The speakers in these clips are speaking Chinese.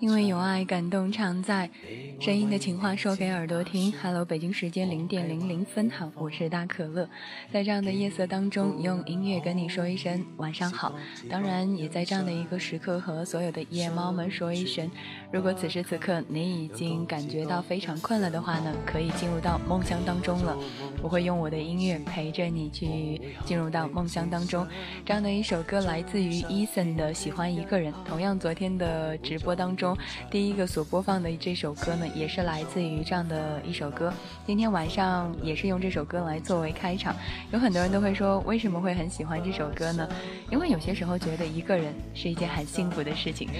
因为有爱，感动常在。声音的情话说给耳朵听。Hello，北京时间零点零零分，好，我是大可乐。在这样的夜色当中，用音乐跟你说一声晚上好。当然，也在这样的一个时刻和所有的夜猫们说一声：如果此时此刻你已经感觉到非常困了的话呢，可以进入到梦乡当中了。我会用我的音乐陪着你去进入到梦乡当中。这样的一首歌来自于 Eason 的《喜欢一个人》。同样，昨天的直播当中，第一个所播放的这首歌呢。也是来自于这样的一首歌，今天晚上也是用这首歌来作为开场。有很多人都会说，为什么会很喜欢这首歌呢？因为有些时候觉得一个人是一件很幸福的事情。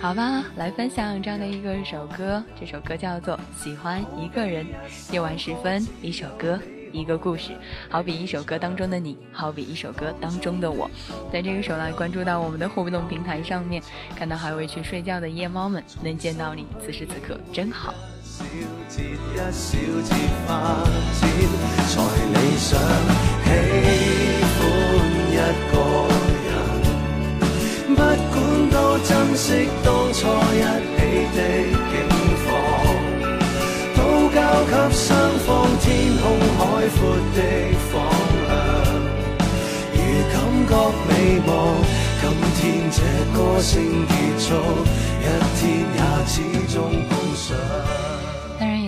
好吧，来分享这样的一个首歌，这首歌叫做《喜欢一个人》。夜晚时分，一首歌。一个故事，好比一首歌当中的你，好比一首歌当中的我。在这个时候来关注到我们的互动平台上面，看到还未去睡觉的夜猫们，能见到你，此时此刻真好。不管都珍惜当初一起的景况，都交给双方天空海阔的方向，如感觉美梦，今天这歌声结束，一天也始终碰上。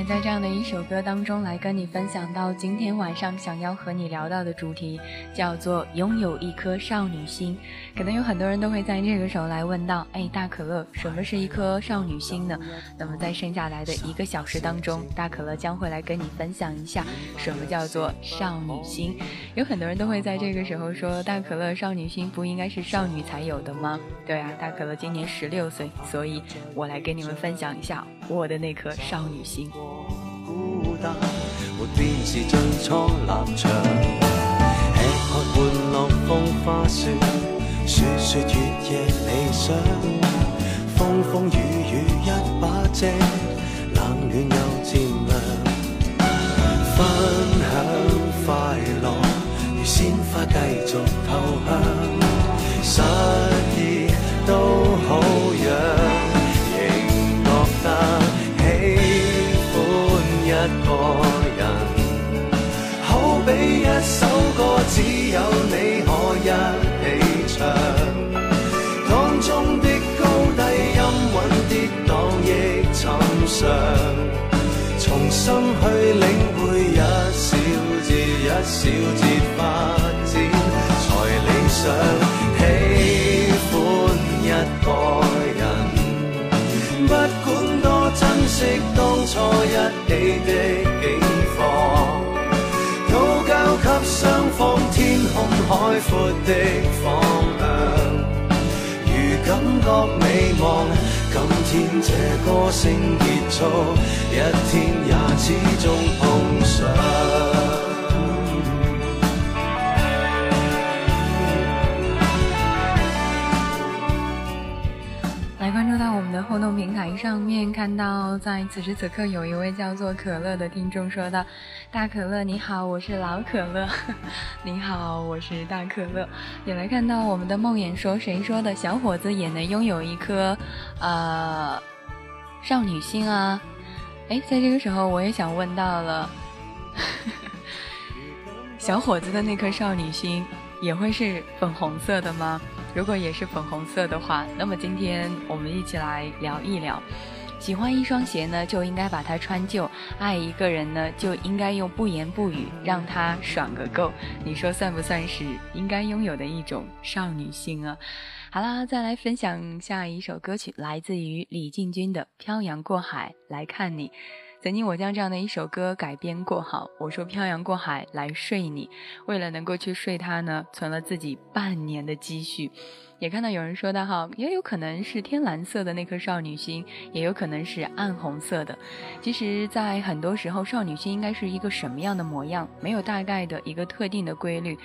在这样的一首歌当中，来跟你分享到今天晚上想要和你聊到的主题，叫做拥有一颗少女心。可能有很多人都会在这个时候来问到：哎，大可乐，什么是一颗少女心呢？那么在剩下来的一个小时当中，大可乐将会来跟你分享一下什么叫做少女心。有很多人都会在这个时候说：大可乐，少女心不应该是少女才有的吗？对啊，大可乐今年十六岁，所以我来跟你们分享一下我的那颗少女心。我孤单，没变是最初立场。吃喝玩乐风花雪，说说月夜理想。风风雨雨一把遮，冷暖又渐凉。分享快乐，如鲜花继续投香。失意都好只有你可一起唱，当中的高低音韵跌宕亦寻常，重新去领会一小节一小节发展才理想。喜欢一个人，不管多珍惜当初一起的境况。双方天空海阔的方向，如感觉美望，今天这歌声结束，一天也始终碰上。互动平台上面看到，在此时此刻有一位叫做可乐的听众说道：“大可乐你好，我是老可乐。你好，我是大可乐。”也来看到我们的梦魇说：“谁说的小伙子也能拥有一颗呃少女心啊？”哎，在这个时候我也想问到了，小伙子的那颗少女心也会是粉红色的吗？如果也是粉红色的话，那么今天我们一起来聊一聊。喜欢一双鞋呢，就应该把它穿旧；爱一个人呢，就应该用不言不语让他爽个够。你说算不算是应该拥有的一种少女心啊？好啦，再来分享下一首歌曲，来自于李进军的《漂洋过海来看你》。曾经我将这样的一首歌改编过，好，我说漂洋过海来睡你，为了能够去睡他呢，存了自己半年的积蓄。也看到有人说的哈，也有可能是天蓝色的那颗少女心，也有可能是暗红色的。其实，在很多时候，少女心应该是一个什么样的模样，没有大概的一个特定的规律。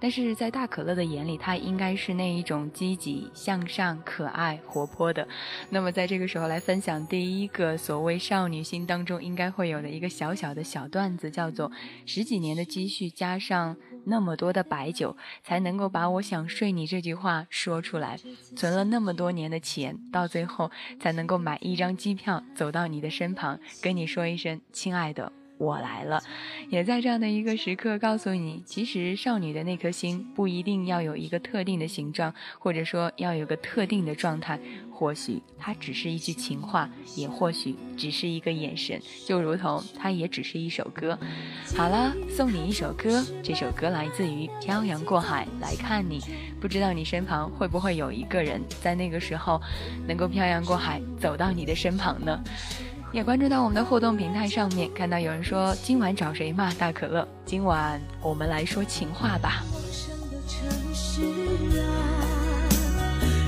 但是在大可乐的眼里，它应该是那一种积极向上、可爱活泼的。那么，在这个时候来分享第一个所谓少女心当中应该会有的一个小小的小段子，叫做十几年的积蓄加上那么多的白酒，才能够把我想睡你这句话说出来。存了那么多年的钱，到最后才能够买一张机票，走到你的身旁，跟你说一声亲爱的。我来了，也在这样的一个时刻告诉你，其实少女的那颗心不一定要有一个特定的形状，或者说要有个特定的状态，或许它只是一句情话，也或许只是一个眼神，就如同它也只是一首歌。好了，送你一首歌，这首歌来自于《漂洋过海来看你》，不知道你身旁会不会有一个人在那个时候能够漂洋过海走到你的身旁呢？也关注到我们的互动平台上面，看到有人说今晚找谁骂大可乐？今晚我们来说情话吧。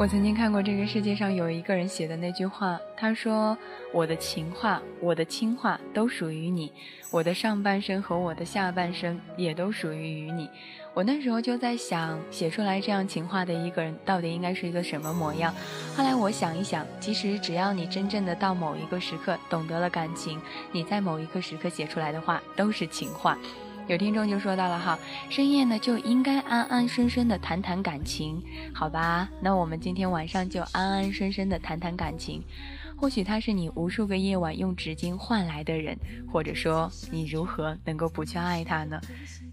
我曾经看过这个世界上有一个人写的那句话，他说：“我的情话，我的亲话都属于你，我的上半生和我的下半生也都属于于你。”我那时候就在想，写出来这样情话的一个人到底应该是一个什么模样？后来我想一想，其实只要你真正的到某一个时刻懂得了感情，你在某一个时刻写出来的话都是情话。有听众就说到了哈，深夜呢就应该安安生生的谈谈感情，好吧？那我们今天晚上就安安生生的谈谈感情。或许他是你无数个夜晚用纸巾换来的人，或者说你如何能够不去爱他呢？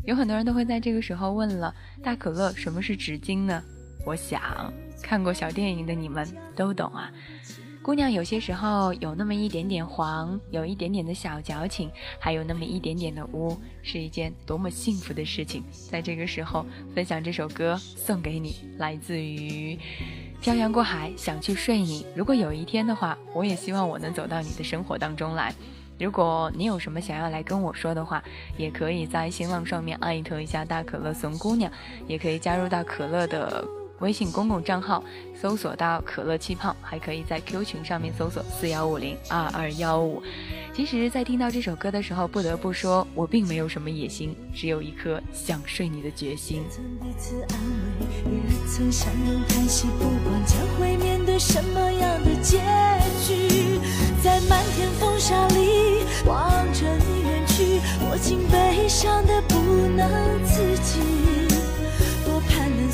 有很多人都会在这个时候问了：大可乐，什么是纸巾呢？我想看过小电影的你们都懂啊。姑娘有些时候有那么一点点黄，有一点点的小矫情，还有那么一点点的污，是一件多么幸福的事情。在这个时候分享这首歌送给你，来自于。漂洋过海想去睡你，如果有一天的话，我也希望我能走到你的生活当中来。如果你有什么想要来跟我说的话，也可以在新浪上面艾特一下大可乐怂姑娘，也可以加入到可乐的。微信公共账号搜索到可乐气泡，还可以在 Q 群上面搜索四幺五零二二幺五。其实，在听到这首歌的时候，不得不说，我并没有什么野心，只有一颗想睡你的决心。曾相拥叹息，不管将会面对什么样的结局，在漫天风沙里望着你远去，我竟悲伤的不能自己，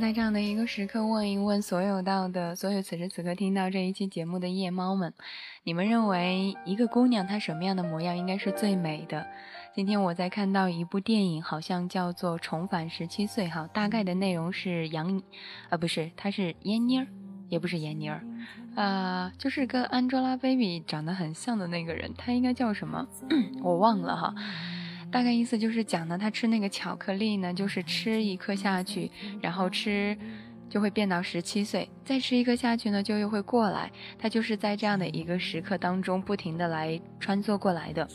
在这样的一个时刻问一问所有到的所有此时此刻听到这一期节目的夜猫们，你们认为一个姑娘她什么样的模样应该是最美的？今天我在看到一部电影，好像叫做《重返十七岁》哈，大概的内容是杨，啊不是，她是闫妮儿，也不是闫妮儿，啊，就是跟 Angelababy 长得很像的那个人，她应该叫什么？我忘了哈。大概意思就是讲呢，他吃那个巧克力呢，就是吃一颗下去，然后吃就会变到十七岁，再吃一颗下去呢，就又会过来。它就是在这样的一个时刻当中，不停的来穿梭过来的。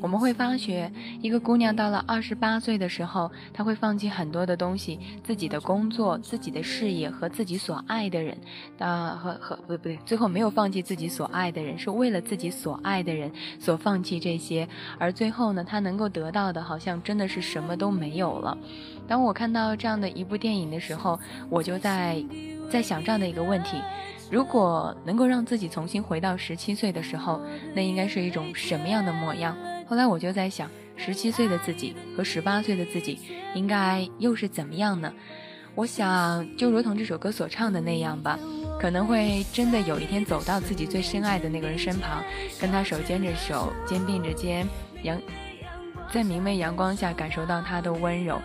我们会发觉，一个姑娘到了二十八岁的时候，她会放弃很多的东西，自己的工作、自己的事业和自己所爱的人，啊，和和不对不对，最后没有放弃自己所爱的人，是为了自己所爱的人所放弃这些，而最后呢，她能够得到的，好像真的是什么都没有了。当我看到这样的一部电影的时候，我就在在想这样的一个问题。如果能够让自己重新回到十七岁的时候，那应该是一种什么样的模样？后来我就在想，十七岁的自己和十八岁的自己应该又是怎么样呢？我想，就如同这首歌所唱的那样吧，可能会真的有一天走到自己最深爱的那个人身旁，跟他手牵着手，肩并着肩，阳在明媚阳光下感受到他的温柔。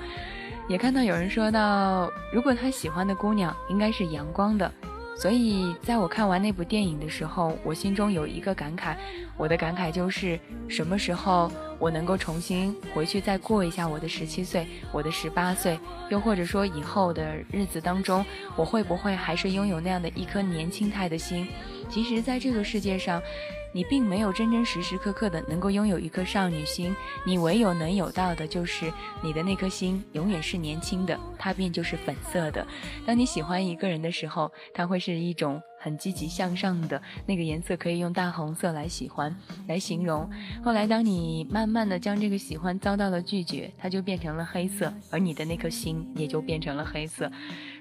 也看到有人说到，如果他喜欢的姑娘应该是阳光的。所以，在我看完那部电影的时候，我心中有一个感慨，我的感慨就是：什么时候我能够重新回去再过一下我的十七岁，我的十八岁，又或者说以后的日子当中，我会不会还是拥有那样的一颗年轻态的心？其实，在这个世界上。你并没有真真实时刻刻的能够拥有一颗少女心，你唯有能有到的就是你的那颗心永远是年轻的，它便就是粉色的。当你喜欢一个人的时候，它会是一种。很积极向上的那个颜色，可以用大红色来喜欢来形容。后来，当你慢慢的将这个喜欢遭到了拒绝，它就变成了黑色，而你的那颗心也就变成了黑色。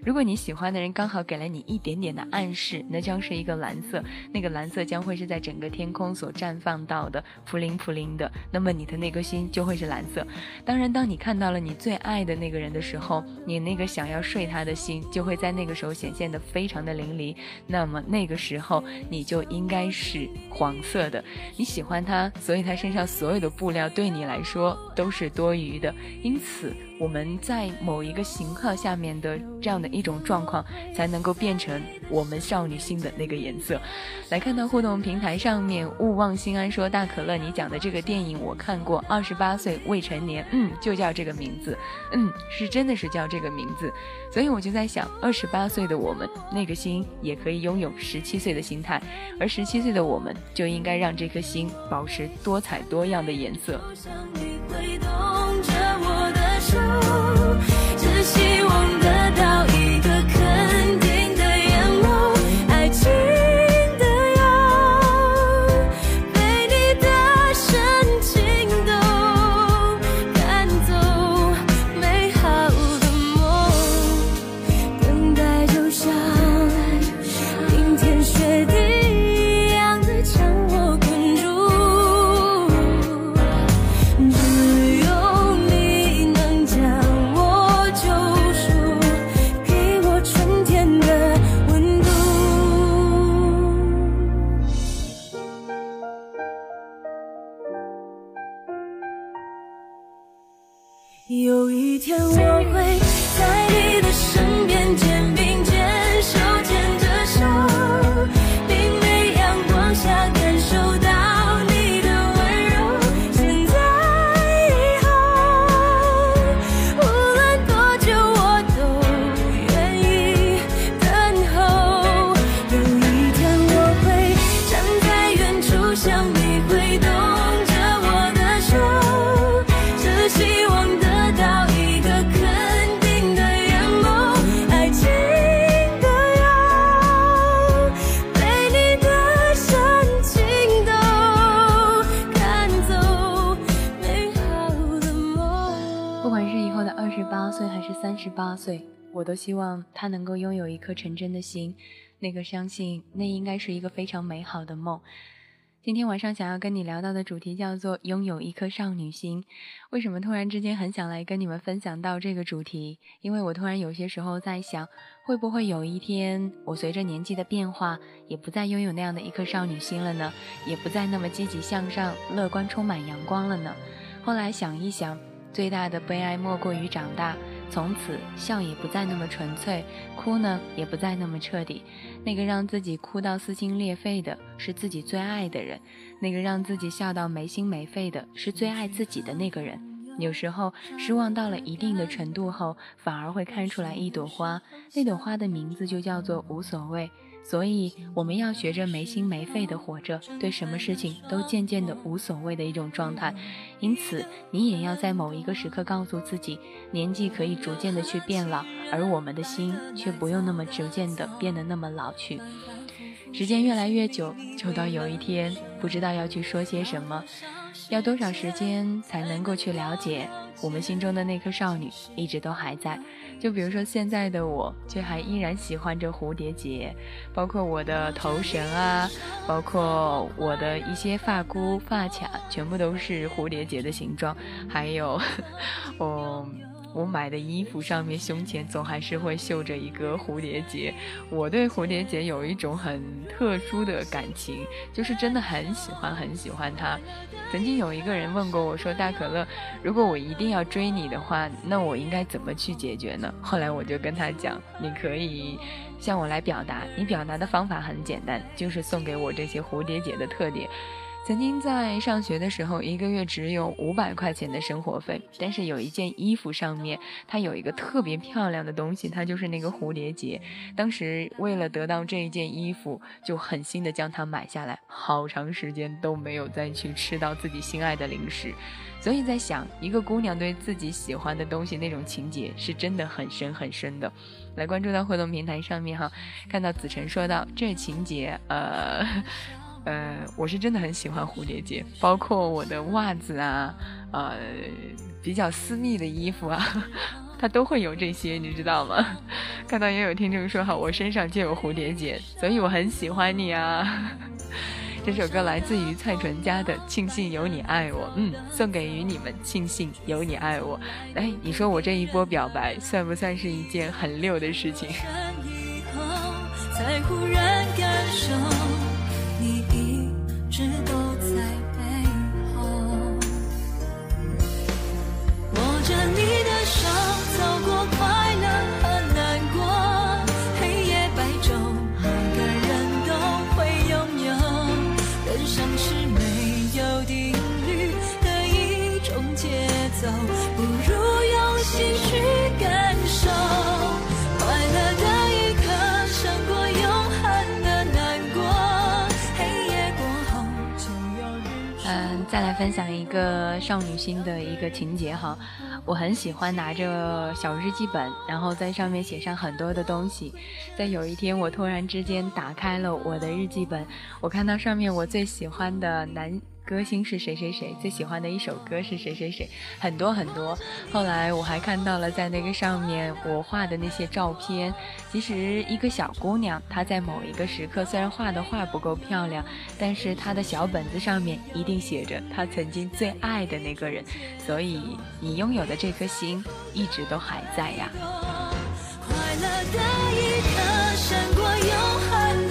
如果你喜欢的人刚好给了你一点点的暗示，那将是一个蓝色，那个蓝色将会是在整个天空所绽放到的，扑灵扑灵的。那么你的那颗心就会是蓝色。当然，当你看到了你最爱的那个人的时候，你那个想要睡他的心就会在那个时候显现的非常的淋漓。那么那个时候你就应该是黄色的，你喜欢他，所以他身上所有的布料对你来说都是多余的，因此。我们在某一个型号下面的这样的一种状况，才能够变成我们少女心的那个颜色。来看到互动平台上面，勿忘心安说：“大可乐，你讲的这个电影我看过，二十八岁未成年，嗯，就叫这个名字，嗯，是真的是叫这个名字。所以我就在想，二十八岁的我们，那个心也可以拥有十七岁的心态，而十七岁的我们，就应该让这颗心保持多彩多样的颜色。”只手有一天我他能够拥有一颗纯真的心，那个相信那应该是一个非常美好的梦。今天晚上想要跟你聊到的主题叫做拥有一颗少女心。为什么突然之间很想来跟你们分享到这个主题？因为我突然有些时候在想，会不会有一天我随着年纪的变化，也不再拥有那样的一颗少女心了呢？也不再那么积极向上、乐观、充满阳光了呢？后来想一想，最大的悲哀莫过于长大。从此笑也不再那么纯粹，哭呢也不再那么彻底。那个让自己哭到撕心裂肺的是自己最爱的人，那个让自己笑到没心没肺的是最爱自己的那个人。有时候失望到了一定的程度后，反而会看出来一朵花，那朵花的名字就叫做无所谓。所以我们要学着没心没肺的活着，对什么事情都渐渐的无所谓的一种状态。因此，你也要在某一个时刻告诉自己，年纪可以逐渐的去变老，而我们的心却不用那么逐渐的变得那么老去。时间越来越久，久到有一天不知道要去说些什么，要多少时间才能够去了解我们心中的那颗少女一直都还在。就比如说现在的我，却还依然喜欢着蝴蝶结，包括我的头绳啊，包括我的一些发箍、发卡，全部都是蝴蝶结的形状，还有 我。我买的衣服上面胸前总还是会绣着一个蝴蝶结，我对蝴蝶结有一种很特殊的感情，就是真的很喜欢很喜欢它。曾经有一个人问过我说：“大可乐，如果我一定要追你的话，那我应该怎么去解决呢？”后来我就跟他讲：“你可以向我来表达，你表达的方法很简单，就是送给我这些蝴蝶结的特点。”曾经在上学的时候，一个月只有五百块钱的生活费，但是有一件衣服上面它有一个特别漂亮的东西，它就是那个蝴蝶结。当时为了得到这一件衣服，就狠心的将它买下来，好长时间都没有再去吃到自己心爱的零食。所以在想，一个姑娘对自己喜欢的东西那种情结是真的很深很深的。来关注到互动平台上面哈，看到子晨说到这情节，呃。呃，我是真的很喜欢蝴蝶结，包括我的袜子啊，呃，比较私密的衣服啊，它都会有这些，你知道吗？看到也有听众说哈，我身上就有蝴蝶结，所以我很喜欢你啊。这首歌来自于蔡淳佳的《庆幸有你爱我》，嗯，送给予你们，庆幸有你爱我。哎，你说我这一波表白算不算是一件很溜的事情？你的手，走过快乐。分享一个少女心的一个情节哈，我很喜欢拿着小日记本，然后在上面写上很多的东西。在有一天，我突然之间打开了我的日记本，我看到上面我最喜欢的男。歌星是谁谁谁？最喜欢的一首歌是谁谁谁？很多很多。后来我还看到了在那个上面我画的那些照片。其实一个小姑娘，她在某一个时刻虽然画的画不够漂亮，但是她的小本子上面一定写着她曾经最爱的那个人。所以你拥有的这颗心一直都还在呀。快乐的一刻胜过永恒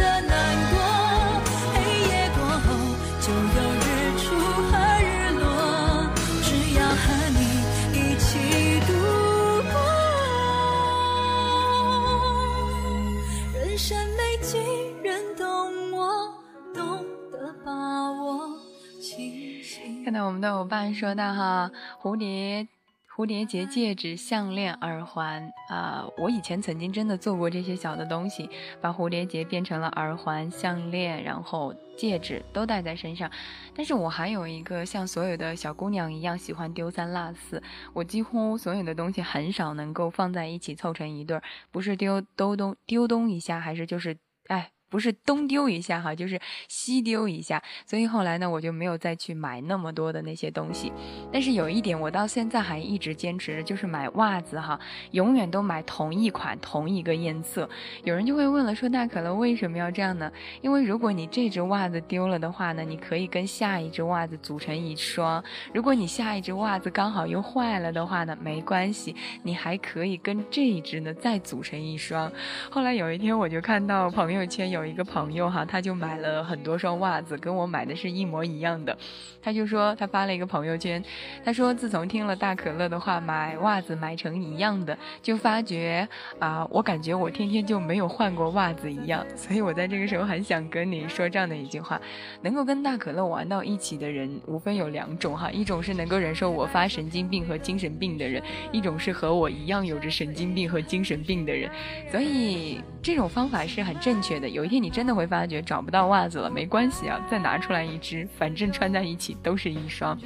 看到我们的伙伴说到哈，蝴蝶蝴蝶结、戒指、项链、耳环啊，我以前曾经真的做过这些小的东西，把蝴蝶结变成了耳环、项链，然后戒指都戴在身上。但是我还有一个像所有的小姑娘一样喜欢丢三落四，我几乎所有的东西很少能够放在一起凑成一对儿，不是丢都东丢东一下，还是就是哎。不是东丢一下哈，就是西丢一下，所以后来呢，我就没有再去买那么多的那些东西。但是有一点，我到现在还一直坚持着，就是买袜子哈，永远都买同一款、同一个颜色。有人就会问了，说大可乐为什么要这样呢？因为如果你这只袜子丢了的话呢，你可以跟下一只袜子组成一双；如果你下一只袜子刚好又坏了的话呢，没关系，你还可以跟这一只呢再组成一双。后来有一天，我就看到朋友圈有。有一个朋友哈，他就买了很多双袜子，跟我买的是一模一样的。他就说他发了一个朋友圈，他说自从听了大可乐的话，买袜子买成一样的，就发觉啊，我感觉我天天就没有换过袜子一样。所以我在这个时候很想跟你说这样的一句话：能够跟大可乐玩到一起的人，无非有两种哈，一种是能够忍受我发神经病和精神病的人，一种是和我一样有着神经病和精神病的人。所以这种方法是很正确的。有一天你真的会发觉找不到袜子了，没关系啊，再拿出来一只，反正穿在一起都是一双。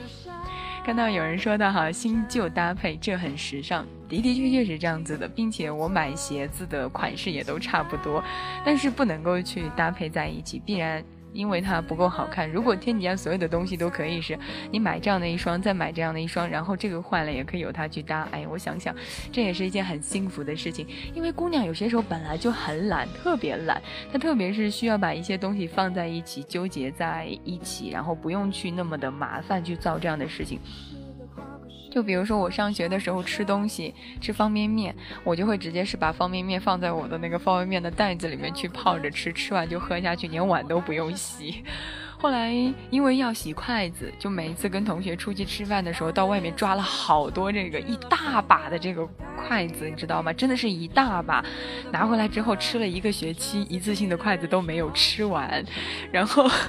看到有人说的哈，新旧搭配这很时尚，的的确确是这样子的，并且我买鞋子的款式也都差不多，但是不能够去搭配在一起，必然。因为它不够好看。如果天底下所有的东西都可以是，你买这样的一双，再买这样的一双，然后这个坏了也可以由它去搭。哎，我想想，这也是一件很幸福的事情。因为姑娘有些时候本来就很懒，特别懒，她特别是需要把一些东西放在一起，纠结在一起，然后不用去那么的麻烦去造这样的事情。就比如说我上学的时候吃东西吃方便面，我就会直接是把方便面放在我的那个方便面的袋子里面去泡着吃，吃完就喝下去，连碗都不用洗。后来因为要洗筷子，就每一次跟同学出去吃饭的时候，到外面抓了好多这个一大把的这个筷子，你知道吗？真的是一大把，拿回来之后吃了一个学期，一次性的筷子都没有吃完，然后。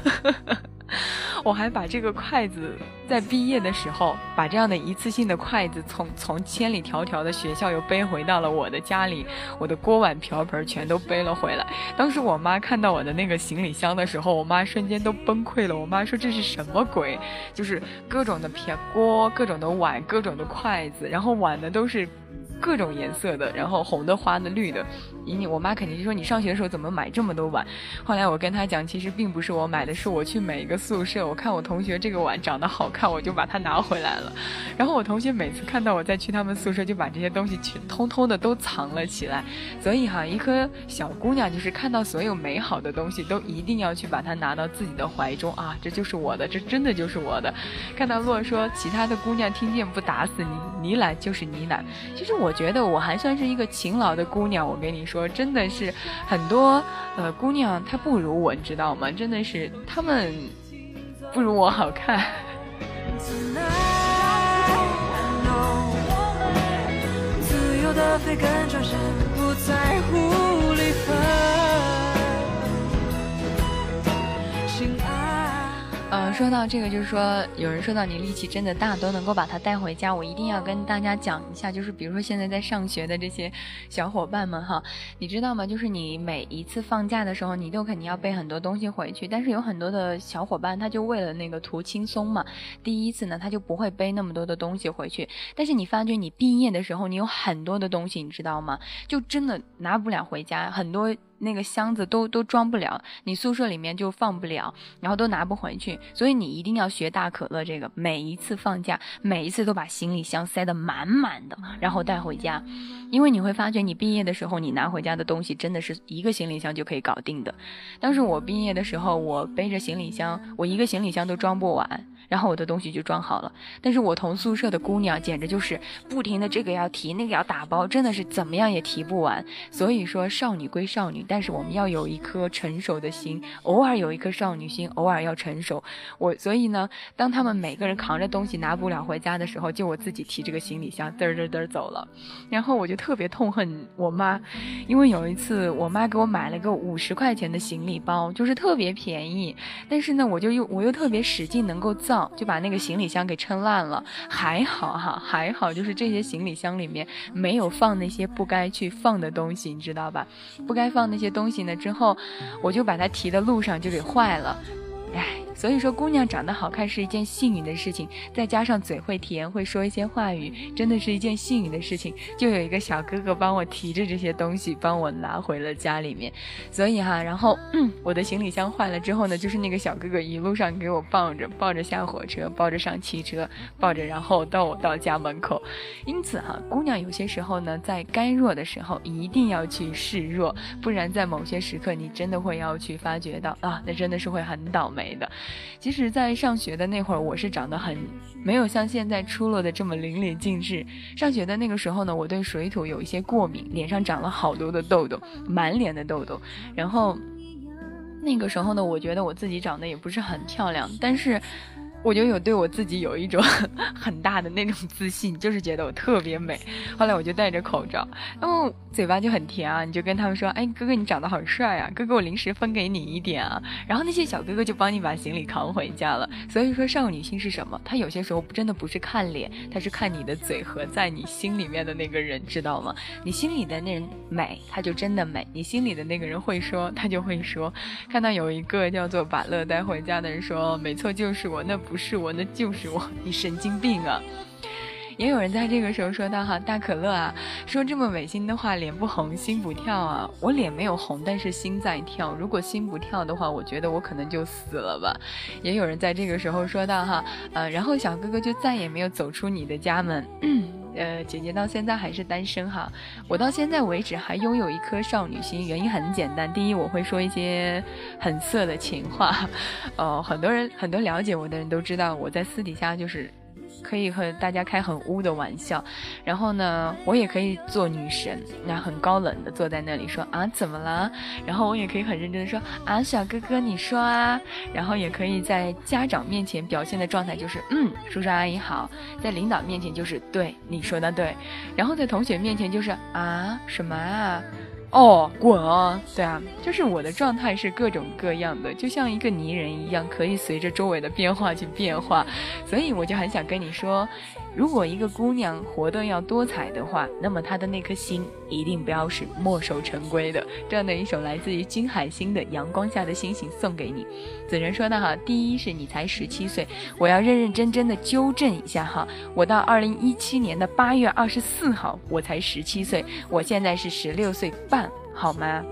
我还把这个筷子在毕业的时候，把这样的一次性的筷子从从千里迢迢的学校又背回到了我的家里，我的锅碗瓢盆全都背了回来。当时我妈看到我的那个行李箱的时候，我妈瞬间都崩溃了。我妈说这是什么鬼？就是各种的撇锅，各种的碗，各种的筷子，然后碗呢都是。各种颜色的，然后红的、花的、绿的，你我妈肯定就说你上学的时候怎么买这么多碗？后来我跟她讲，其实并不是我买的，是我去每一个宿舍，我看我同学这个碗长得好看，我就把它拿回来了。然后我同学每次看到我再去他们宿舍，就把这些东西全通通的都藏了起来。所以哈，一颗小姑娘就是看到所有美好的东西，都一定要去把它拿到自己的怀中啊！这就是我的，这真的就是我的。看到洛说其他的姑娘听见不打死你，你懒就是你懒。其实我。觉得我还算是一个勤劳的姑娘，我跟你说，真的是很多呃姑娘她不如我，你知道吗？真的是她们不如我好看。自由的飞，跟着谁不在乎说到这个，就是说有人说到你力气真的大，都能够把它带回家。我一定要跟大家讲一下，就是比如说现在在上学的这些小伙伴们哈，你知道吗？就是你每一次放假的时候，你都肯定要背很多东西回去。但是有很多的小伙伴，他就为了那个图轻松嘛，第一次呢他就不会背那么多的东西回去。但是你发觉你毕业的时候，你有很多的东西，你知道吗？就真的拿不了回家，很多。那个箱子都都装不了，你宿舍里面就放不了，然后都拿不回去，所以你一定要学大可乐这个，每一次放假，每一次都把行李箱塞得满满的，然后带回家，因为你会发觉你毕业的时候，你拿回家的东西真的是一个行李箱就可以搞定的。当时我毕业的时候，我背着行李箱，我一个行李箱都装不完。然后我的东西就装好了，但是我同宿舍的姑娘简直就是不停的这个要提那个要打包，真的是怎么样也提不完。所以说少女归少女，但是我们要有一颗成熟的心，偶尔有一颗少女心，偶尔要成熟。我所以呢，当他们每个人扛着东西拿不了回家的时候，就我自己提这个行李箱嘚嘚嘚走了。然后我就特别痛恨我妈，因为有一次我妈给我买了个五十块钱的行李包，就是特别便宜，但是呢，我就又我又特别使劲能够造。就把那个行李箱给撑烂了，还好哈，还好，就是这些行李箱里面没有放那些不该去放的东西，你知道吧？不该放那些东西呢，之后我就把它提的路上就给坏了，唉。所以说，姑娘长得好看是一件幸运的事情，再加上嘴会甜，会说一些话语，真的是一件幸运的事情。就有一个小哥哥帮我提着这些东西，帮我拿回了家里面。所以哈，然后嗯我的行李箱坏了之后呢，就是那个小哥哥一路上给我抱着，抱着下火车，抱着上汽车，抱着然后到我到家门口。因此哈，姑娘有些时候呢，在该弱的时候一定要去示弱，不然在某些时刻你真的会要去发觉到啊，那真的是会很倒霉的。其实，在上学的那会儿，我是长得很没有像现在出落的这么淋漓尽致。上学的那个时候呢，我对水土有一些过敏，脸上长了好多的痘痘，满脸的痘痘，然后。那个时候呢，我觉得我自己长得也不是很漂亮，但是。我就有对我自己有一种 很大的那种自信，就是觉得我特别美。后来我就戴着口罩，然后嘴巴就很甜啊，你就跟他们说：“哎，哥哥你长得好帅啊，哥哥我零食分给你一点啊。”然后那些小哥哥就帮你把行李扛回家了。所以说少女心是什么？他有些时候真的不是看脸，他是看你的嘴和在你心里面的那个人，知道吗？你心里的那人美，他就真的美；你心里的那个人会说，他就会说。看到有一个叫做把乐带回家的人说：“没错，就是我，那不。”不是我，那就是我，你神经病啊！也有人在这个时候说到哈，大可乐啊，说这么违心的话，脸不红心不跳啊。我脸没有红，但是心在跳。如果心不跳的话，我觉得我可能就死了吧。也有人在这个时候说到哈，呃，然后小哥哥就再也没有走出你的家门。呃，姐姐到现在还是单身哈。我到现在为止还拥有一颗少女心，原因很简单。第一，我会说一些很色的情话，呃，很多人很多了解我的人都知道，我在私底下就是。可以和大家开很污的玩笑，然后呢，我也可以做女神，那很高冷的坐在那里说啊怎么了？然后我也可以很认真的说啊小哥哥你说啊，然后也可以在家长面前表现的状态就是嗯叔叔阿姨好，在领导面前就是对你说的对，然后在同学面前就是啊什么啊。哦，滚啊！对啊，就是我的状态是各种各样的，就像一个泥人一样，可以随着周围的变化去变化，所以我就很想跟你说。如果一个姑娘活得要多彩的话，那么她的那颗心一定不要是墨守成规的。这样的一首来自于金海心的《阳光下的星星》送给你。子人说的哈，第一是你才十七岁，我要认认真真的纠正一下哈，我到二零一七年的八月二十四号我才十七岁，我现在是十六岁半，好吗？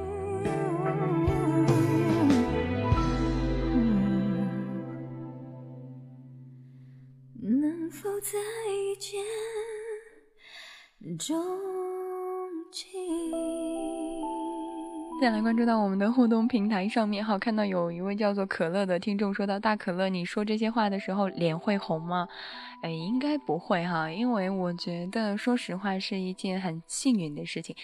再见，钟情。再来关注到我们的互动平台上面，好，看到有一位叫做可乐的听众说到：“大可乐，你说这些话的时候脸会红吗？”哎，应该不会哈，因为我觉得说实话是一件很幸运的事情。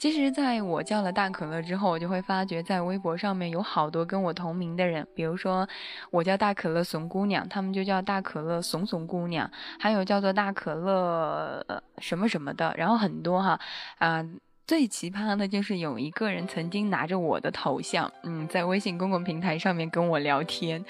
其实，在我叫了大可乐之后，我就会发觉，在微博上面有好多跟我同名的人，比如说我叫大可乐怂姑娘，他们就叫大可乐怂怂姑娘，还有叫做大可乐什么什么的，然后很多哈，啊。最奇葩的就是有一个人曾经拿着我的头像，嗯，在微信公共平台上面跟我聊天，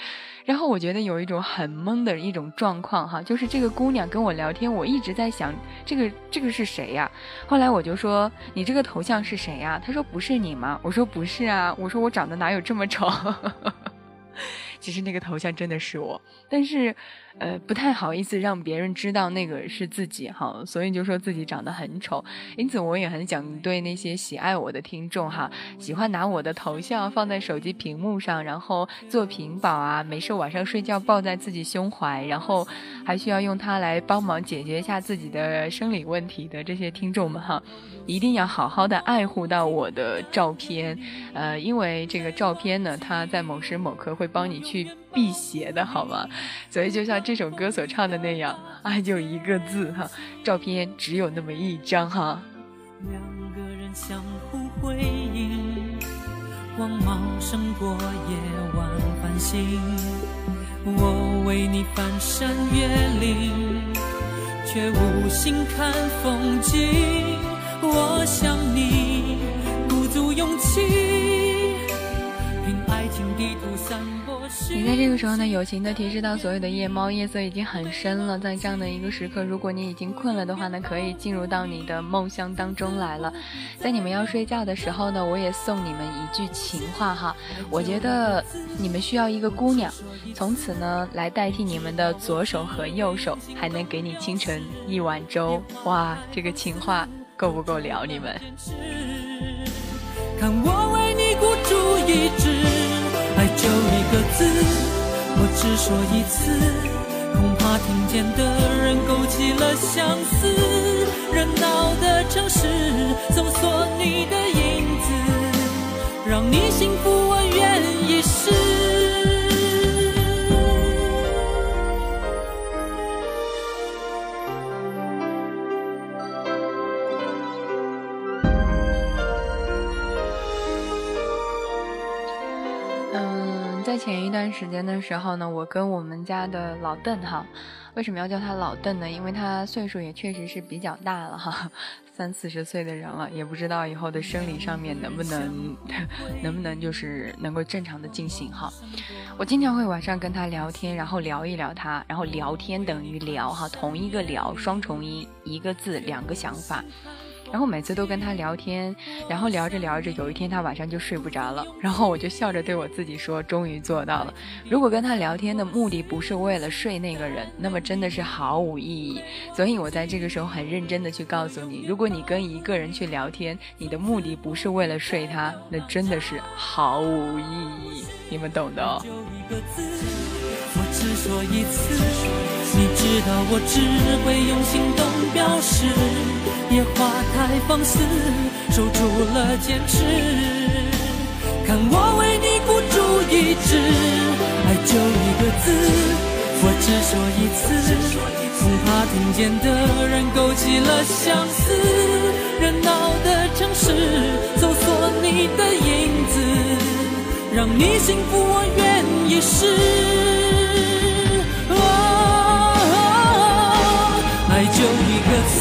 然后我觉得有一种很懵的一种状况哈，就是这个姑娘跟我聊天，我一直在想这个这个是谁呀？后来我就说你这个头像是谁呀？他说不是你吗？我说不是啊，我说我长得哪有这么丑？其实那个头像真的是我，但是。呃，不太好意思让别人知道那个是自己哈，所以就说自己长得很丑。因此，我也很想对那些喜爱我的听众哈，喜欢拿我的头像放在手机屏幕上，然后做屏保啊，没事晚上睡觉抱在自己胸怀，然后还需要用它来帮忙解决一下自己的生理问题的这些听众们哈，一定要好好的爱护到我的照片，呃，因为这个照片呢，它在某时某刻会帮你。去辟邪的好吗？所以就像这首歌所唱的那样，爱就一个字哈，照片只有那么一张哈。两个人相互辉映，光芒胜过夜晚繁星。我为你翻山越岭，却无心看风景。我想你，鼓足勇气，在这个时候呢，友情的提示到所有的夜猫，夜色已经很深了。在这样的一个时刻，如果你已经困了的话呢，可以进入到你的梦乡当中来了。在你们要睡觉的时候呢，我也送你们一句情话哈。我觉得你们需要一个姑娘，从此呢来代替你们的左手和右手，还能给你清晨一碗粥。哇，这个情话够不够聊你们？看我为你孤注一掷。就一个字，我只说一次，恐怕听见的人勾起了相思。热闹的城市，搜索你的影子，让你幸福，我愿意试。前一段时间的时候呢，我跟我们家的老邓哈，为什么要叫他老邓呢？因为他岁数也确实是比较大了哈，三四十岁的人了，也不知道以后的生理上面能不能，能不能就是能够正常的进行哈。我经常会晚上跟他聊天，然后聊一聊他，然后聊天等于聊哈，同一个聊，双重音，一个字，两个想法。然后每次都跟他聊天，然后聊着聊着，有一天他晚上就睡不着了，然后我就笑着对我自己说：“终于做到了。”如果跟他聊天的目的不是为了睡那个人，那么真的是毫无意义。所以我在这个时候很认真的去告诉你：如果你跟一个人去聊天，你的目的不是为了睡他，那真的是毫无意义。你们懂的哦。你知道我只会用行动表示，野花太放肆，守住了坚持。看我为你孤注一掷，爱就一个字，我只说一次，恐怕听见的人勾起了相思。热闹的城市，搜索你的影子，让你幸福，我愿意试。爱就一个字，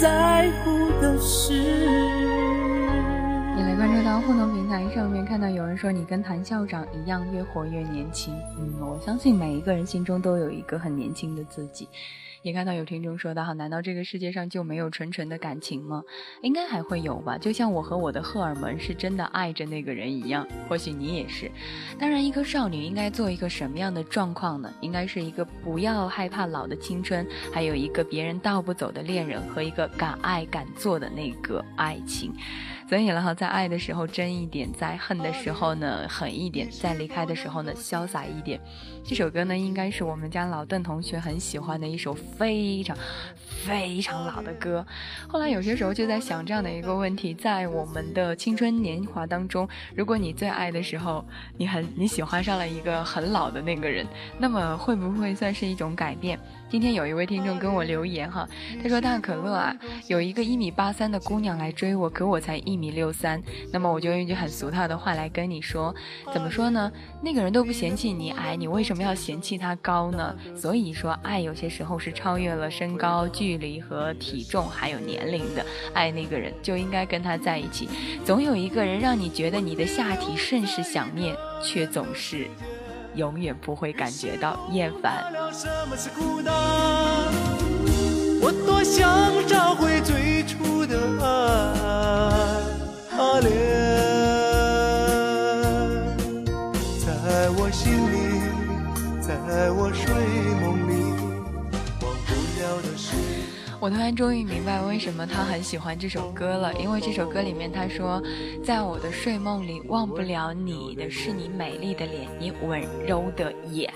在乎的事。你来关注到互动平台上面，看到有人说你跟谭校长一样越活越年轻。嗯，我相信每一个人心中都有一个很年轻的自己。也看到有听众说的哈，难道这个世界上就没有纯纯的感情吗？应该还会有吧，就像我和我的荷尔蒙是真的爱着那个人一样，或许你也是。当然，一个少女应该做一个什么样的状况呢？应该是一个不要害怕老的青春，还有一个别人盗不走的恋人和一个敢爱敢做的那个爱情。所以了哈，在爱的时候真一点，在恨的时候呢狠一点，在离开的时候呢潇洒一点。这首歌呢，应该是我们家老邓同学很喜欢的一首非常非常老的歌。后来有些时候就在想这样的一个问题：在我们的青春年华当中，如果你最爱的时候，你很你喜欢上了一个很老的那个人，那么会不会算是一种改变？今天有一位听众跟我留言哈，他说大可乐啊，有一个一米八三的姑娘来追我，可我才一米六三，那么我就用一句很俗套的话来跟你说，怎么说呢？那个人都不嫌弃你矮，你为什么么要嫌弃他高呢？所以说，爱有些时候是超越了身高、距离和体重还有年龄的，爱那个人就应该跟他在一起，总有一个人让你觉得你的下体甚是想念，却总是。永远不会感觉到厌烦。我多想找回最初的爱，阿莲，在我睡我突然终于明白为什么他很喜欢这首歌了，因为这首歌里面他说，在我的睡梦里忘不了你的是你美丽的脸，你温柔的眼。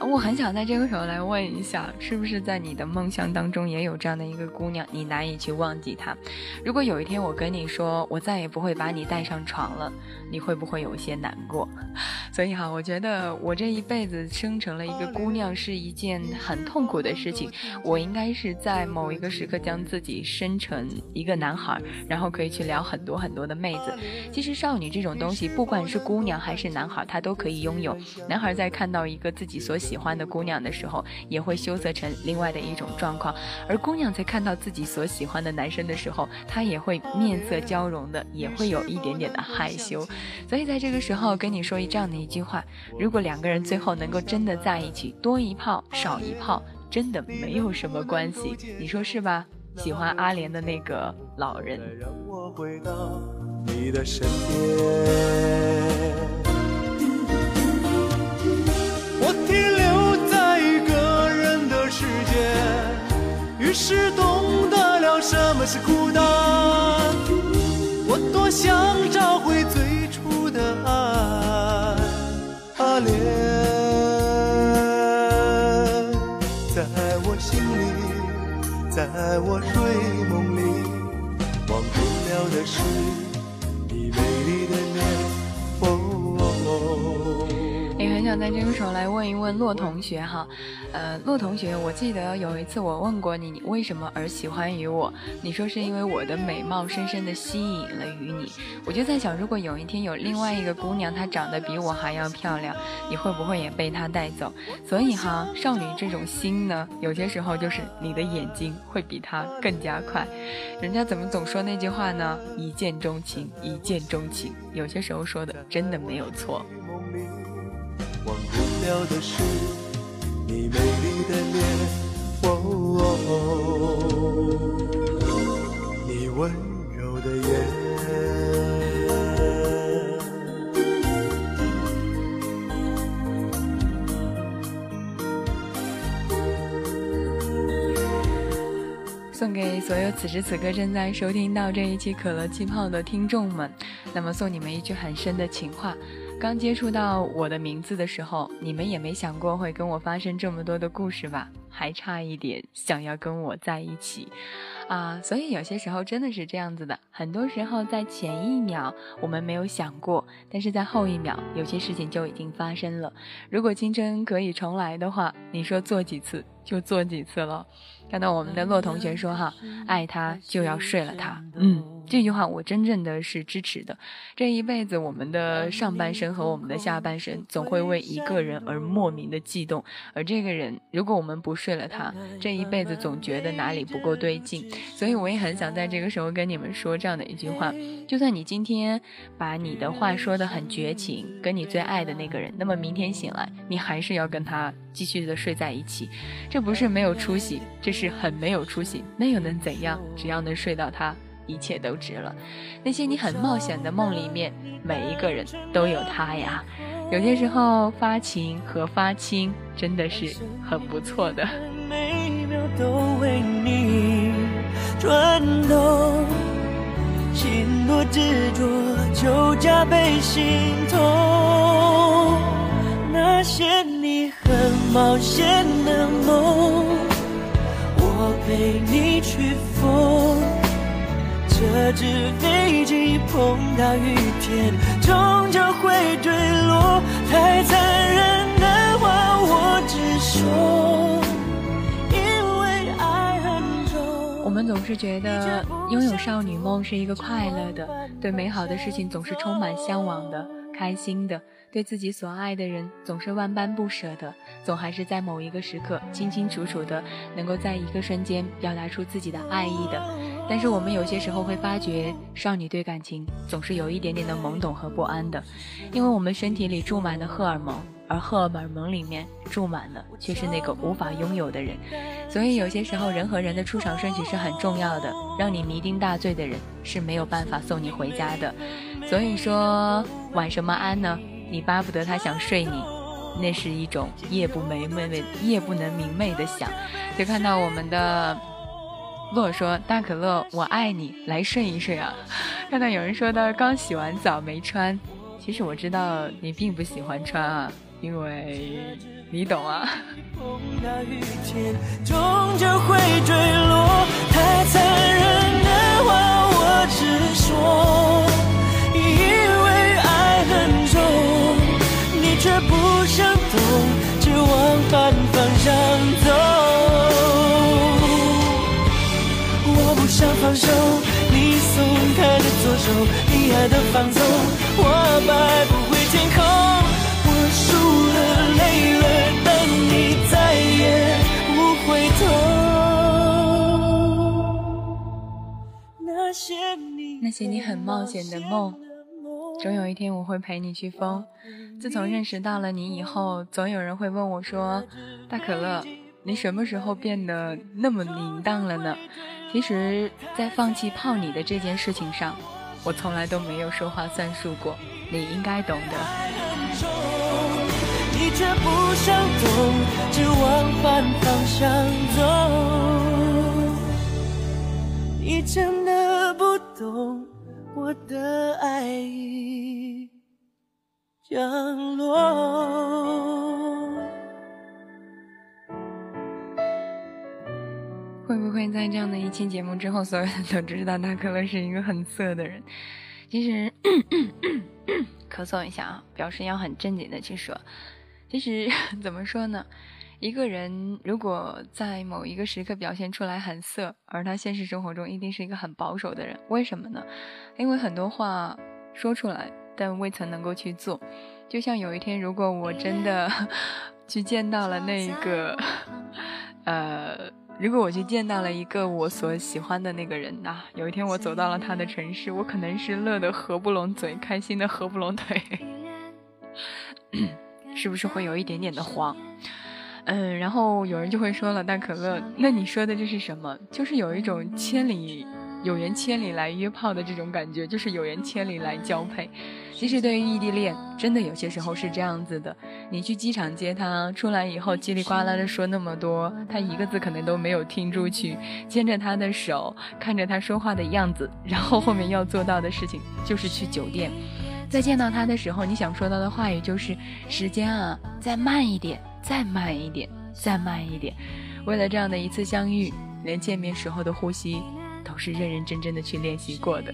我很想在这个时候来问一下，是不是在你的梦乡当中也有这样的一个姑娘，你难以去忘记她？如果有一天我跟你说，我再也不会把你带上床了，你会不会有些难过？所以哈，我觉得我这一辈子生成了一个姑娘是一件很痛苦的事情。我应该是在某某一个时刻将自己生成一个男孩，然后可以去聊很多很多的妹子。其实少女这种东西，不管是姑娘还是男孩，他都可以拥有。男孩在看到一个自己所喜欢的姑娘的时候，也会羞涩成另外的一种状况；而姑娘在看到自己所喜欢的男生的时候，她也会面色交融的，也会有一点点的害羞。所以在这个时候跟你说一这样的一句话：如果两个人最后能够真的在一起，多一炮少一炮，真的没有什么关系，你说是吧？喜欢阿莲的那个老人。让我回到你的身边。我停留在一个人的世界，于是懂得了什么是孤单。我多想找回带我睡在这个时候来问一问骆同学哈，呃，骆同学，我记得有一次我问过你，你为什么而喜欢于我？你说是因为我的美貌深深的吸引了于你。我就在想，如果有一天有另外一个姑娘，她长得比我还要漂亮，你会不会也被她带走？所以哈，少女这种心呢，有些时候就是你的眼睛会比她更加快。人家怎么总说那句话呢？一见钟情，一见钟情。有些时候说的真的没有错。忘不了的是你美丽的脸，哦你温柔的眼。送给所有此时此刻正在收听到这一期可乐气泡的听众们，那么送你们一句很深的情话。刚接触到我的名字的时候，你们也没想过会跟我发生这么多的故事吧？还差一点想要跟我在一起，啊！所以有些时候真的是这样子的。很多时候在前一秒我们没有想过，但是在后一秒有些事情就已经发生了。如果青春可以重来的话，你说做几次就做几次了。看到我们的洛同学说哈，爱他就要睡了他，嗯。这句话我真正的是支持的。这一辈子，我们的上半身和我们的下半身总会为一个人而莫名的悸动。而这个人，如果我们不睡了他，这一辈子总觉得哪里不够对劲。所以我也很想在这个时候跟你们说这样的一句话：就算你今天把你的话说的很绝情，跟你最爱的那个人，那么明天醒来，你还是要跟他继续的睡在一起。这不是没有出息，这是很没有出息。那又能怎样？只要能睡到他。一切都值了。那些你很冒险的梦里面，每一个人都有他呀。有些时候发情和发青真的是很不错的。每秒都为你转动，心多执着就加倍心痛。那些你很冒险的梦，我陪你去疯。这只飞机碰到雨天，终究会坠落。太残忍的话，我只说，因为爱很重。我们总是觉得拥有少女梦是一个快乐的，对美好的事情总是充满向往的，开心的。对自己所爱的人总是万般不舍的，总还是在某一个时刻清清楚楚的，能够在一个瞬间表达出自己的爱意的。但是我们有些时候会发觉，少女对感情总是有一点点的懵懂和不安的，因为我们身体里住满了荷尔蒙，而荷尔蒙里面住满了却是那个无法拥有的人。所以有些时候人和人的出场顺序是很重要的，让你酩酊大醉的人是没有办法送你回家的。所以说晚什么安呢？你巴不得他想睡你，那是一种夜不明媚的夜不能明媚的想。就看到我们的洛说大可乐，我爱你，来睡一睡啊。看到有人说的刚洗完澡没穿，其实我知道你并不喜欢穿啊，因为你懂啊。却不想动，只往反方向走。我不想放手，你松开的左手，你爱的放纵，我摆不回天空。我输了，累了，但你再也不回头。那些你，那些你很冒险的梦。总有一天我会陪你去疯。自从认识到了你以后，总有人会问我说：“大可乐，你什么时候变得那么明荡了呢？”其实，在放弃泡你的这件事情上，我从来都没有说话算数过。你应该懂得。你却不想懂，只往反方向走。你真的不懂。我的爱已降落会不会在这样的一期节目之后所有人都知道大可乐是一个很色的人？其实 咳嗽一下啊表示要很正经的去说。其实 怎么说呢？一个人如果在某一个时刻表现出来很色而他现实生活中一定是一个很保守的人为什么呢？因为很多话说出来但未曾能够去做。就像有一天，如果我真的 去见到了那个，呃。如果我去见到了一个我所喜欢的那个人呐，有一天我走到了他的城市，我可能是乐得合不拢嘴，开心的合不拢腿，是不是会有一点点的慌？嗯，然后有人就会说了，大可乐，那你说的这是什么？就是有一种千里。有缘千里来约炮的这种感觉，就是有缘千里来交配。其实对于异地恋，真的有些时候是这样子的。你去机场接他，出来以后叽里呱啦的说那么多，他一个字可能都没有听出去。牵着他的手，看着他说话的样子，然后后面要做到的事情就是去酒店。在见到他的时候，你想说到的话语就是时间啊，再慢一点，再慢一点，再慢一点。为了这样的一次相遇，连见面时候的呼吸。都是认认真真的去练习过的，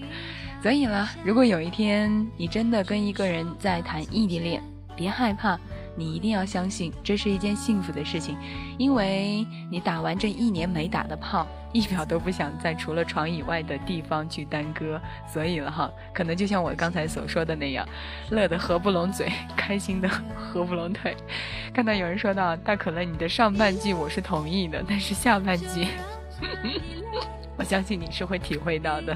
所以了，如果有一天你真的跟一个人在谈异地恋，别害怕，你一定要相信这是一件幸福的事情，因为你打完这一年没打的炮，一秒都不想在除了床以外的地方去耽搁。所以了哈，可能就像我刚才所说的那样，乐得合不拢嘴，开心的合不拢腿。看到有人说到大可乐，你的上半句我是同意的，但是下半句。我相信你是会体会到的。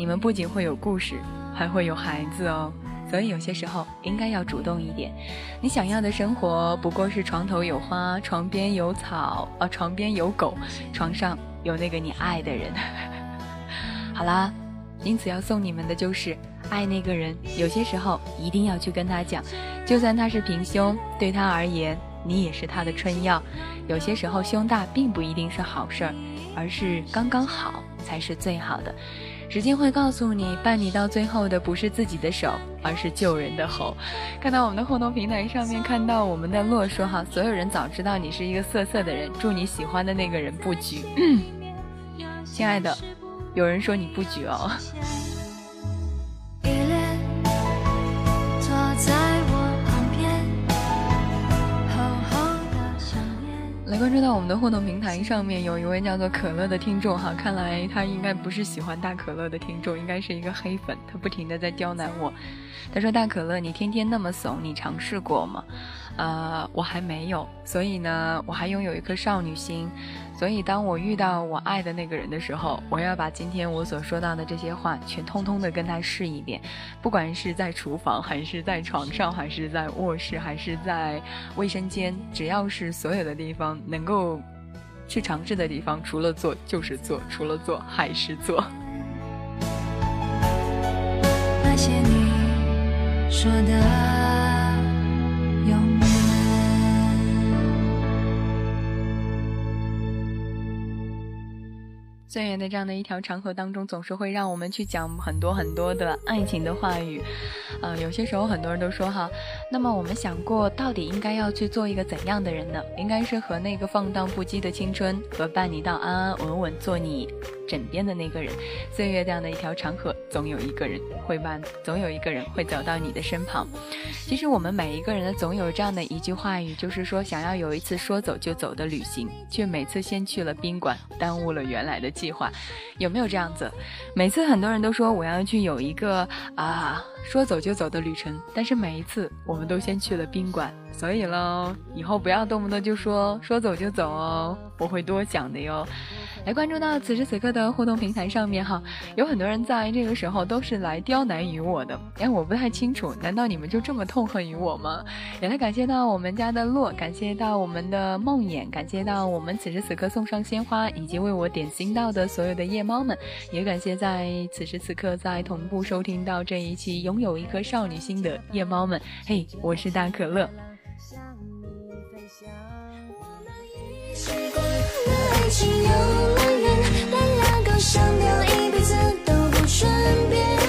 你们不仅会有故事，还会有孩子哦。所以有些时候应该要主动一点。你想要的生活不过是床头有花，床边有草，啊，床边有狗，床上有那个你爱的人。好啦，因此要送你们的就是爱那个人。有些时候一定要去跟他讲，就算他是平胸，对他而言。你也是他的春药，有些时候胸大并不一定是好事儿，而是刚刚好才是最好的。时间会告诉你，伴你到最后的不是自己的手，而是救人的喉。看到我们的互动平台上面，看到我们的洛说哈，所有人早知道你是一个色色的人，祝你喜欢的那个人不举。亲爱的，有人说你不举哦。来关注到我们的互动平台上面，有一位叫做可乐的听众哈，看来他应该不是喜欢大可乐的听众，应该是一个黑粉，他不停的在刁难我。他说：“大可乐，你天天那么怂，你尝试过吗？”呃，我还没有，所以呢，我还拥有一颗少女心。所以，当我遇到我爱的那个人的时候，我要把今天我所说到的这些话，全通通的跟他试一遍。不管是在厨房，还是在床上，还是在卧室，还是在卫生间，只要是所有的地方能够去尝试的地方，除了做就是做，除了做还是做。那些你说的。岁月的这样的一条长河当中，总是会让我们去讲很多很多的爱情的话语。呃，有些时候很多人都说哈，那么我们想过，到底应该要去做一个怎样的人呢？应该是和那个放荡不羁的青春，和伴你到安安稳稳做你。枕边的那个人，岁月这样的一条长河，总有一个人会伴，总有一个人会走到你的身旁。其实我们每一个人呢，总有这样的一句话语，就是说想要有一次说走就走的旅行，却每次先去了宾馆，耽误了原来的计划。有没有这样子？每次很多人都说我要去有一个啊说走就走的旅程，但是每一次我们都先去了宾馆。所以喽，以后不要动不动就说说走就走哦，我会多想的哟。来关注到此时此刻的互动平台上面哈，有很多人在这个时候都是来刁难于我的，哎，我不太清楚，难道你们就这么痛恨于我吗？也来感谢到我们家的洛，感谢到我们的梦魇，感谢到我们此时此刻送上鲜花以及为我点心到的所有的夜猫们，也感谢在此时此刻在同步收听到这一期拥有一颗少女心的夜猫们，嘿，我是大可乐。情游乐园，来两个上吊，一辈子都不顺便。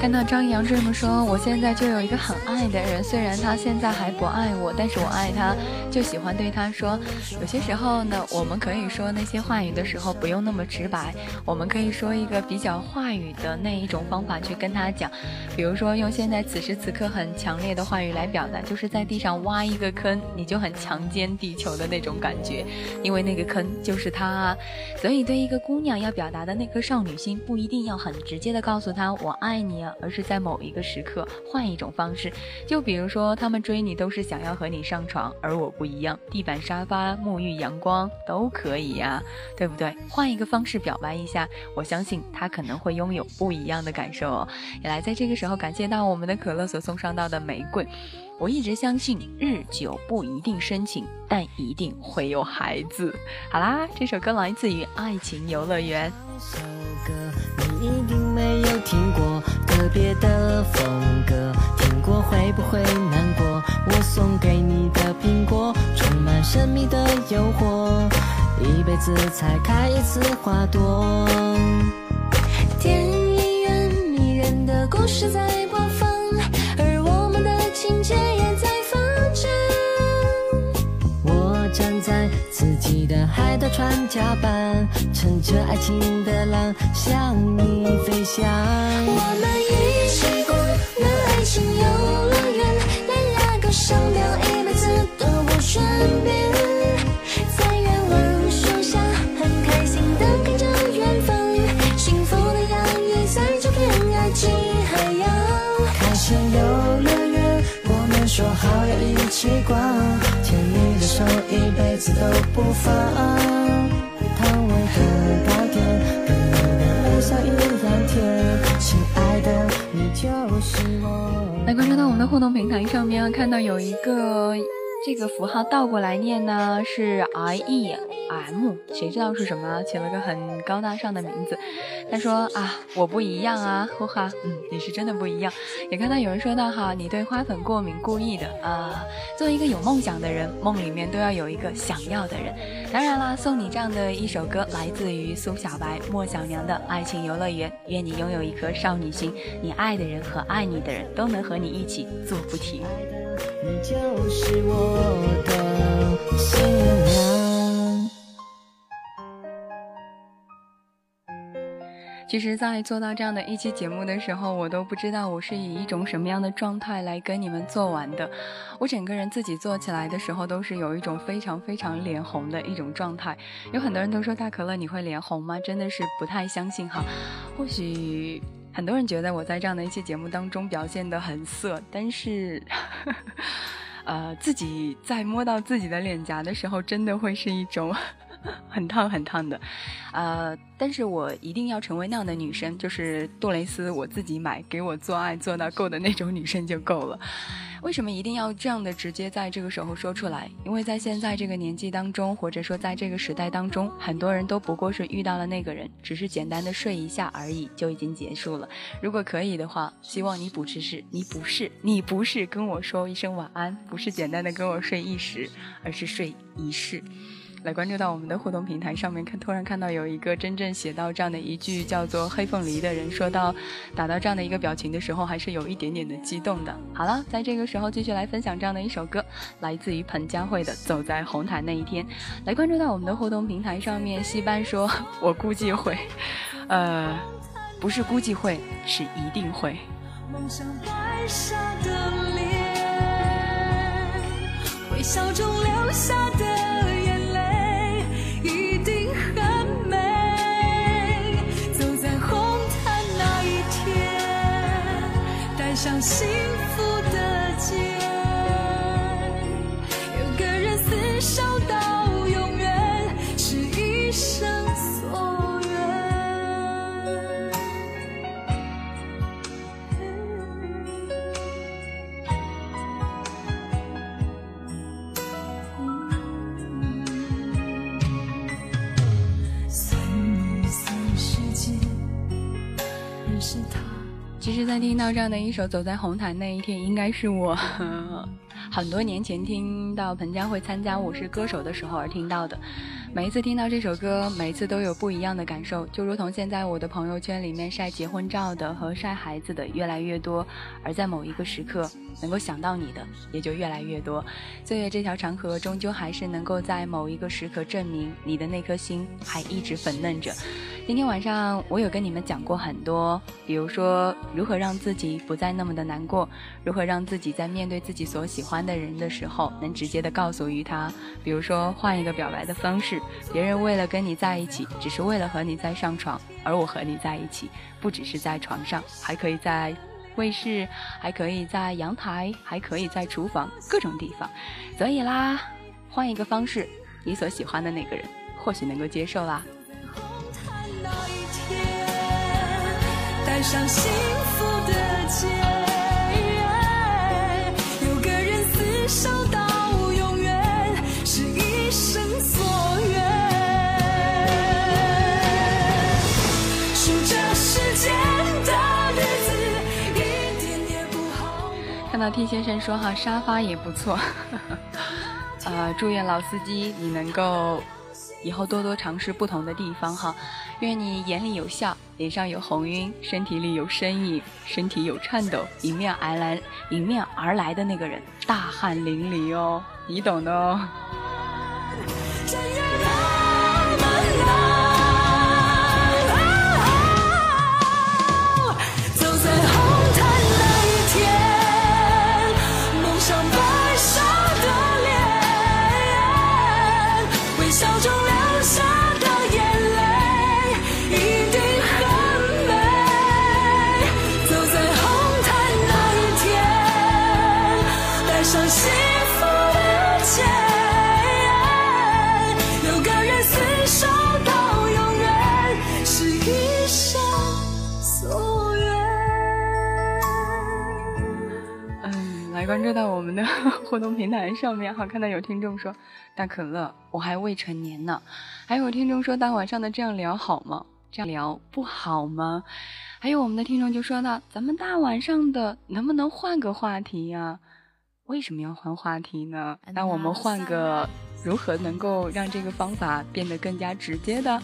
看到张扬这么说，我现在就有一个很爱的人，虽然他现在还不爱我，但是我爱他，就喜欢对他说。有些时候呢，我们可以说那些话语的时候不用那么直白，我们可以说一个比较话语的那一种方法去跟他讲，比如说用现在此时此刻很强烈的话语来表达，就是在地上挖一个坑，你就很强奸地球的那种感觉，因为那个坑就是他啊。所以对一个姑娘要表达的那颗少女心，不一定要很直接的告诉她我爱你啊。而是在某一个时刻换一种方式，就比如说他们追你都是想要和你上床，而我不一样，地板沙发、沐浴阳光都可以呀，对不对？换一个方式表白一下，我相信他可能会拥有不一样的感受哦。也来在这个时候感谢到我们的可乐所送上到的玫瑰。我一直相信日久不一定深情，但一定会有孩子。好啦，这首歌来自于《爱情游乐园》。你一定没有听过特别的风格，听过会不会难过？我送给你的苹果，充满神秘的诱惑，一辈子才开一次花朵。电影院迷人的故事在播放，而我们的情节你的海盗船甲板，乘着爱情的浪向你飞翔。我们一起逛那爱情游乐园，来拉个上吊，一辈子都不顺便。说好要一起逛，牵你的手，一辈子都不放。汤唯的高甜，跟你的微笑一样甜，亲爱的，你就是我。来关注到我们的互动平台上面，看到有一个这个符号倒过来念呢，是 I E M，谁知道是什么？起了个很高大上的名字。他说啊，我不一样啊，呼哈，嗯，你是真的不一样。也看到有人说到哈，你对花粉过敏，故意的啊。作为一个有梦想的人，梦里面都要有一个想要的人。当然啦，送你这样的一首歌，来自于苏小白、莫小娘的《爱情游乐园》。愿你拥有一颗少女心，你爱的人和爱你的人都能和你一起做不停。你就是我的新娘。其实，在做到这样的一期节目的时候，我都不知道我是以一种什么样的状态来跟你们做完的。我整个人自己做起来的时候，都是有一种非常非常脸红的一种状态。有很多人都说大可乐你会脸红吗？真的是不太相信哈。或许很多人觉得我在这样的一期节目当中表现得很色，但是，呃，自己在摸到自己的脸颊的时候，真的会是一种。很烫很烫的，呃，但是我一定要成为那样的女生，就是杜蕾斯，我自己买给我做爱做到够的那种女生就够了。为什么一定要这样的直接在这个时候说出来？因为在现在这个年纪当中，或者说在这个时代当中，很多人都不过是遇到了那个人，只是简单的睡一下而已，就已经结束了。如果可以的话，希望你不只是你不是你不是跟我说一声晚安，不是简单的跟我睡一时，而是睡一世。来关注到我们的互动平台上面，看突然看到有一个真正写到这样的一句叫做“黑凤梨”的人说到，打到这样的一个表情的时候，还是有一点点的激动的。好了，在这个时候继续来分享这样的一首歌，来自于彭佳慧的《走在红毯那一天》。来关注到我们的互动平台上面，戏班说：“我估计会，呃，不是估计会，是一定会。”梦想白纱的脸，微笑中留下的。听到这样的一首《走在红毯那一天》，应该是我 很多年前听到彭佳慧参加《我是歌手》的时候而听到的。每一次听到这首歌，每一次都有不一样的感受，就如同现在我的朋友圈里面晒结婚照的和晒孩子的越来越多，而在某一个时刻能够想到你的也就越来越多。岁月这条长河，终究还是能够在某一个时刻证明你的那颗心还一直粉嫩着。今天晚上我有跟你们讲过很多，比如说如何让自己不再那么的难过，如何让自己在面对自己所喜欢的人的时候能直接的告诉于他，比如说换一个表白的方式，别人为了跟你在一起，只是为了和你再上床，而我和你在一起，不只是在床上，还可以在卫室，还可以在阳台，还可以在厨房，各种地方。所以啦，换一个方式，你所喜欢的那个人或许能够接受啦。带上幸福的结，有个人厮守到看到 T 先生说哈，沙发也不错。呃，祝愿老司机你能够以后多多尝试不同的地方哈。愿你眼里有笑，脸上有红晕，身体里有身影，身体有颤抖，迎面而来，迎面而来的那个人大汗淋漓哦，你懂的哦。关注到我们的 互动平台上面好，看到有听众说大可乐，我还未成年呢。还有听众说大晚上的这样聊好吗？这样聊不好吗？还有我们的听众就说到，咱们大晚上的能不能换个话题呀？为什么要换话题呢？那我们换个如何能够让这个方法变得更加直接的？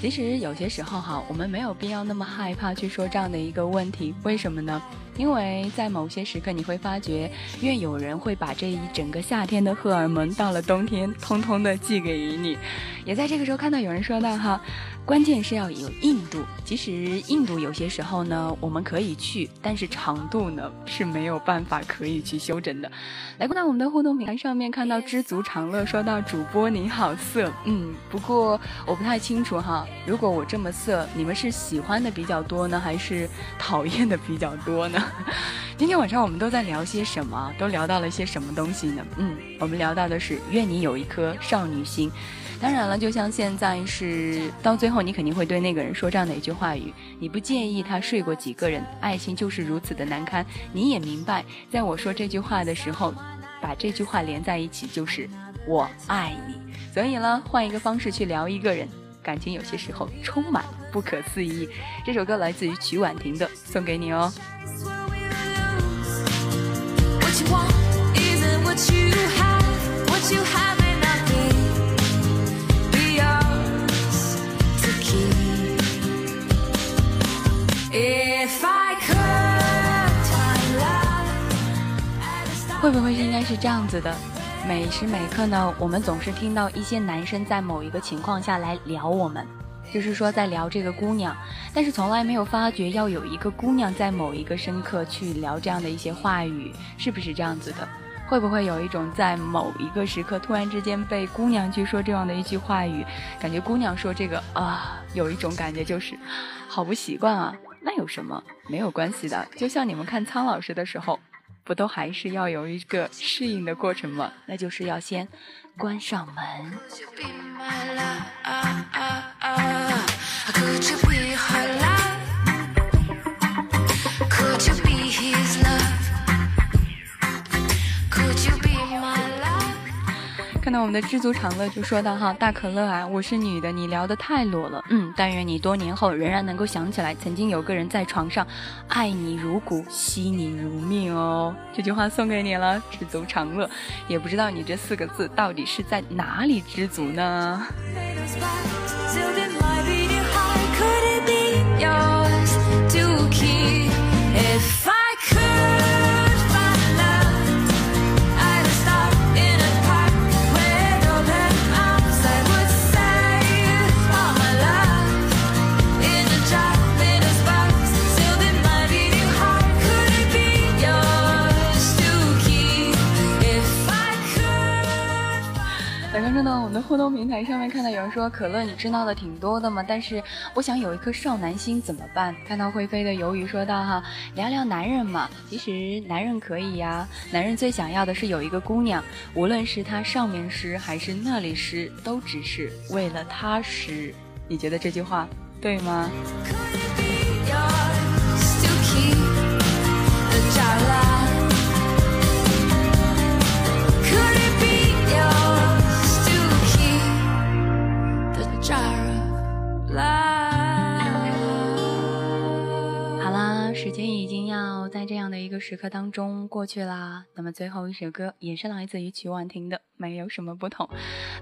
其实有些时候哈，我们没有必要那么害怕去说这样的一个问题，为什么呢？因为在某些时刻你会发觉，越有人会把这一整个夏天的荷尔蒙到了冬天，通通的寄给于你。也在这个时候看到有人说到哈。关键是要有硬度。其实硬度有些时候呢，我们可以去，但是长度呢是没有办法可以去修整的。来，到我们的互动平台上面看到知足常乐说到主播你好色，嗯，不过我不太清楚哈。如果我这么色，你们是喜欢的比较多呢，还是讨厌的比较多呢？今天晚上我们都在聊些什么？都聊到了些什么东西呢？嗯，我们聊到的是愿你有一颗少女心。当然了，就像现在是到最后，你肯定会对那个人说这样的一句话语：你不介意他睡过几个人，爱情就是如此的难堪。你也明白，在我说这句话的时候，把这句话连在一起就是我爱你。所以呢，换一个方式去聊一个人，感情有些时候充满不可思议。这首歌来自于曲婉婷的，送给你哦。会不会是应该是这样子的？每时每刻呢，我们总是听到一些男生在某一个情况下来聊我们，就是说在聊这个姑娘，但是从来没有发觉要有一个姑娘在某一个深刻去聊这样的一些话语，是不是这样子的？会不会有一种在某一个时刻突然之间被姑娘去说这样的一句话语，感觉姑娘说这个啊，有一种感觉就是好不习惯啊？那有什么？没有关系的，就像你们看苍老师的时候。不都还是要有一个适应的过程吗？那就是要先关上门。那我们的知足常乐就说到哈，大可乐啊，我是女的，你聊的太裸了，嗯，但愿你多年后仍然能够想起来，曾经有个人在床上爱你如骨，惜你如命哦。这句话送给你了，知足常乐。也不知道你这四个字到底是在哪里知足呢？我们的互动平台上面看到有人说可乐你知道的挺多的嘛，但是我想有一颗少男心怎么办？看到会飞的鱿鱼说道哈，聊聊男人嘛，其实男人可以呀，男人最想要的是有一个姑娘，无论是他上面湿还是那里湿，都只是为了他湿。你觉得这句话对吗？好啦，时间已经要在这样的一个时刻当中过去啦，那么最后一首歌也是来自于曲婉婷的《没有什么不同》。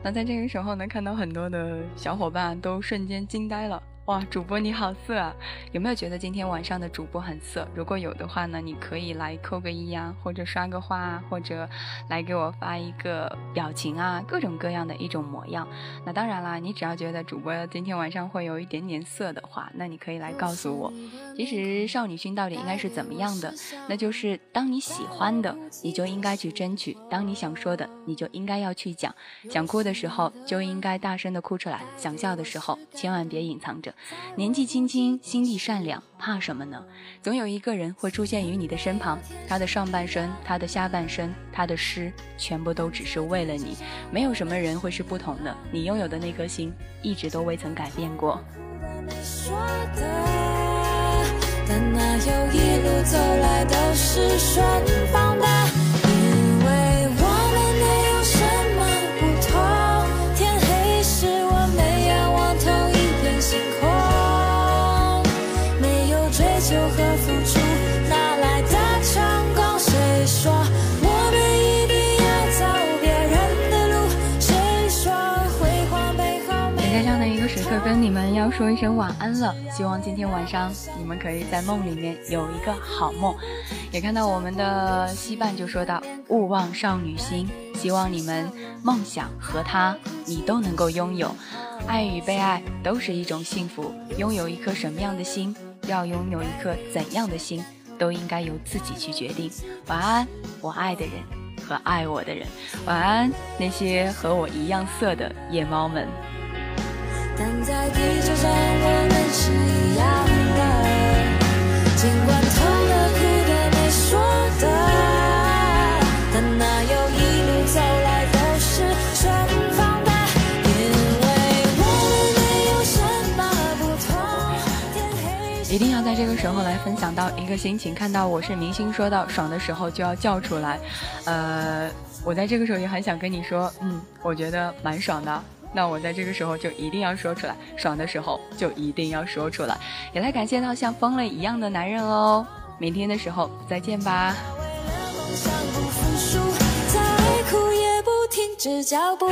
那在这个时候呢，看到很多的小伙伴都瞬间惊呆了。哇，主播你好色啊！有没有觉得今天晚上的主播很色？如果有的话呢，你可以来扣个一呀，或者刷个花啊，或者来给我发一个表情啊，各种各样的一种模样。那当然啦，你只要觉得主播今天晚上会有一点点色的话，那你可以来告诉我。其实少女心到底应该是怎么样的？那就是当你喜欢的，你就应该去争取；当你想说的，你就应该要去讲。想哭的时候就应该大声的哭出来，想笑的时候千万别隐藏着。年纪轻轻，心地善良，怕什么呢？总有一个人会出现于你的身旁，他的上半生，他的下半生，他的诗，全部都只是为了你。没有什么人会是不同的，你拥有的那颗心，一直都未曾改变过。但那有一路走来都是顺风的。说一声晚安了，希望今天晚上你们可以在梦里面有一个好梦。也看到我们的西半就说到勿忘少女心，希望你们梦想和他你都能够拥有，爱与被爱都是一种幸福。拥有一颗什么样的心，要拥有一颗怎样的心，都应该由自己去决定。晚安，我爱的人和爱我的人。晚安，那些和我一样色的夜猫们。但在地球上，我们是一样的。尽管痛的、哭的、没说的，但那又一路走来都是顺风的。因为我们没有什么不同。天黑一定要在这个时候来分享到一个心情，看到我是明星，说到爽的时候就要叫出来。呃，我在这个时候也很想跟你说，嗯，我觉得蛮爽的。那我在这个时候就一定要说出来，爽的时候就一定要说出来，也来感谢到像疯了一样的男人哦。明天的时候再见吧。再苦也不停止脚步。